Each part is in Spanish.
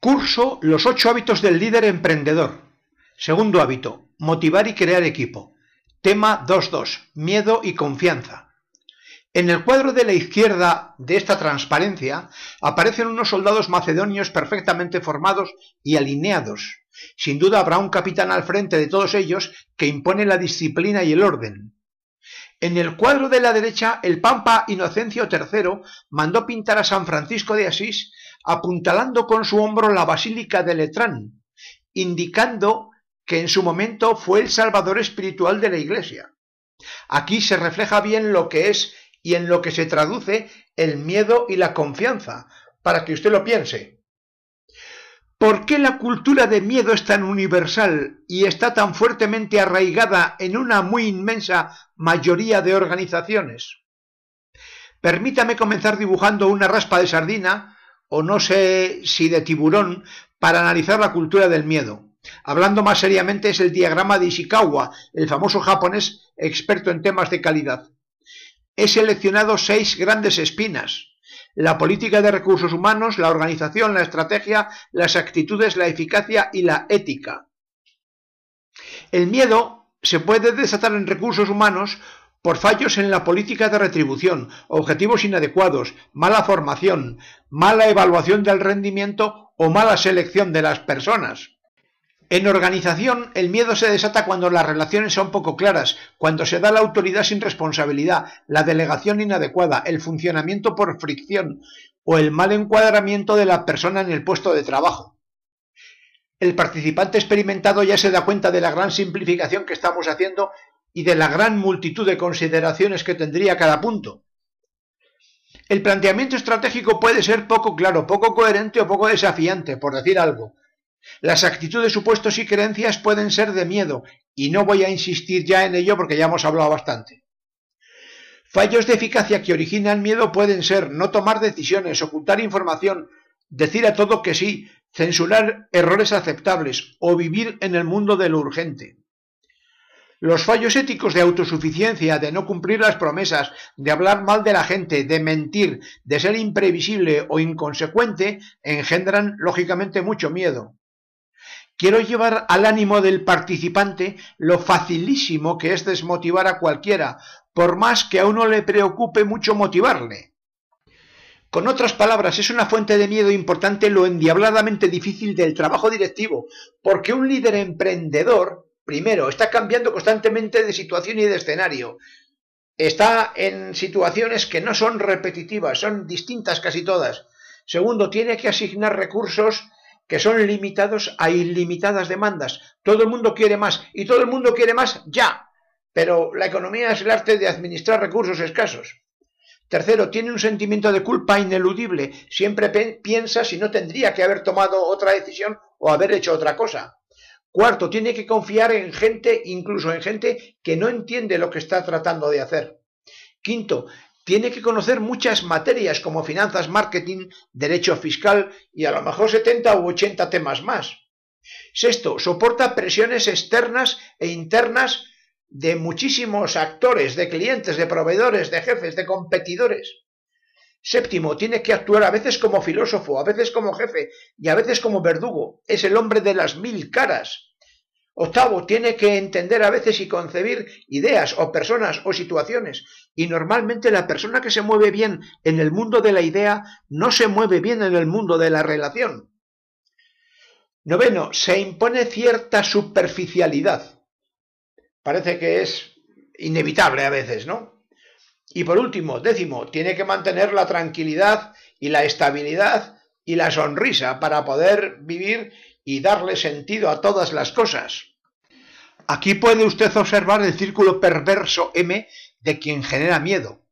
Curso Los ocho hábitos del líder emprendedor. Segundo hábito, motivar y crear equipo. Tema 2.2, miedo y confianza. En el cuadro de la izquierda de esta transparencia aparecen unos soldados macedonios perfectamente formados y alineados. Sin duda habrá un capitán al frente de todos ellos que impone la disciplina y el orden. En el cuadro de la derecha, el Pampa Inocencio III mandó pintar a San Francisco de Asís apuntalando con su hombro la Basílica de Letrán, indicando que en su momento fue el salvador espiritual de la Iglesia. Aquí se refleja bien lo que es y en lo que se traduce el miedo y la confianza, para que usted lo piense. ¿Por qué la cultura de miedo es tan universal y está tan fuertemente arraigada en una muy inmensa mayoría de organizaciones? Permítame comenzar dibujando una raspa de sardina o no sé si de tiburón para analizar la cultura del miedo. Hablando más seriamente es el diagrama de Ishikawa, el famoso japonés experto en temas de calidad. He seleccionado seis grandes espinas. La política de recursos humanos, la organización, la estrategia, las actitudes, la eficacia y la ética. El miedo se puede desatar en recursos humanos por fallos en la política de retribución, objetivos inadecuados, mala formación, mala evaluación del rendimiento o mala selección de las personas. En organización, el miedo se desata cuando las relaciones son poco claras, cuando se da la autoridad sin responsabilidad, la delegación inadecuada, el funcionamiento por fricción o el mal encuadramiento de la persona en el puesto de trabajo. El participante experimentado ya se da cuenta de la gran simplificación que estamos haciendo y de la gran multitud de consideraciones que tendría cada punto. El planteamiento estratégico puede ser poco claro, poco coherente o poco desafiante, por decir algo. Las actitudes, supuestos y creencias pueden ser de miedo, y no voy a insistir ya en ello porque ya hemos hablado bastante. Fallos de eficacia que originan miedo pueden ser no tomar decisiones, ocultar información, decir a todo que sí, censurar errores aceptables o vivir en el mundo de lo urgente. Los fallos éticos de autosuficiencia, de no cumplir las promesas, de hablar mal de la gente, de mentir, de ser imprevisible o inconsecuente, engendran lógicamente mucho miedo. Quiero llevar al ánimo del participante lo facilísimo que es desmotivar a cualquiera, por más que a uno le preocupe mucho motivarle. Con otras palabras, es una fuente de miedo importante lo endiabladamente difícil del trabajo directivo, porque un líder emprendedor Primero, está cambiando constantemente de situación y de escenario. Está en situaciones que no son repetitivas, son distintas casi todas. Segundo, tiene que asignar recursos que son limitados a ilimitadas demandas. Todo el mundo quiere más y todo el mundo quiere más ya. Pero la economía es el arte de administrar recursos escasos. Tercero, tiene un sentimiento de culpa ineludible. Siempre piensa si no tendría que haber tomado otra decisión o haber hecho otra cosa. Cuarto, tiene que confiar en gente, incluso en gente que no entiende lo que está tratando de hacer. Quinto, tiene que conocer muchas materias como finanzas, marketing, derecho fiscal y a lo mejor 70 u 80 temas más. Sexto, soporta presiones externas e internas de muchísimos actores, de clientes, de proveedores, de jefes, de competidores. Séptimo, tiene que actuar a veces como filósofo, a veces como jefe y a veces como verdugo. Es el hombre de las mil caras. Octavo, tiene que entender a veces y concebir ideas o personas o situaciones. Y normalmente la persona que se mueve bien en el mundo de la idea no se mueve bien en el mundo de la relación. Noveno, se impone cierta superficialidad. Parece que es inevitable a veces, ¿no? Y por último, décimo, tiene que mantener la tranquilidad y la estabilidad y la sonrisa para poder vivir y darle sentido a todas las cosas. Aquí puede usted observar el círculo perverso M de quien genera miedo.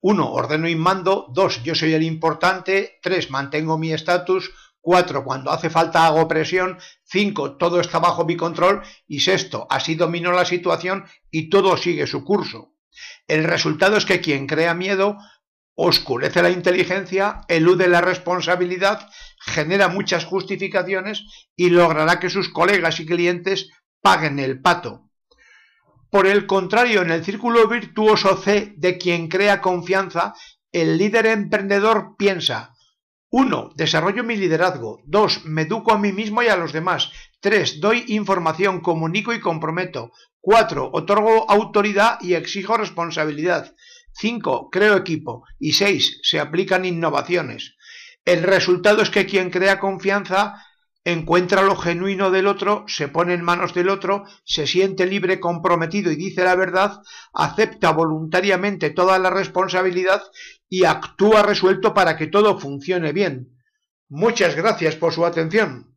1. Ordeno y mando. 2. Yo soy el importante. 3. Mantengo mi estatus. 4. Cuando hace falta hago presión. 5. Todo está bajo mi control. Y sexto, así domino la situación y todo sigue su curso. El resultado es que quien crea miedo oscurece la inteligencia, elude la responsabilidad, genera muchas justificaciones y logrará que sus colegas y clientes paguen el pato. Por el contrario, en el círculo virtuoso C de quien crea confianza, el líder emprendedor piensa, 1. Desarrollo mi liderazgo. 2. Me educo a mí mismo y a los demás. 3. Doy información, comunico y comprometo. 4. Otorgo autoridad y exijo responsabilidad. 5. Creo equipo. Y 6. Se aplican innovaciones. El resultado es que quien crea confianza encuentra lo genuino del otro, se pone en manos del otro, se siente libre, comprometido y dice la verdad, acepta voluntariamente toda la responsabilidad y actúa resuelto para que todo funcione bien. Muchas gracias por su atención.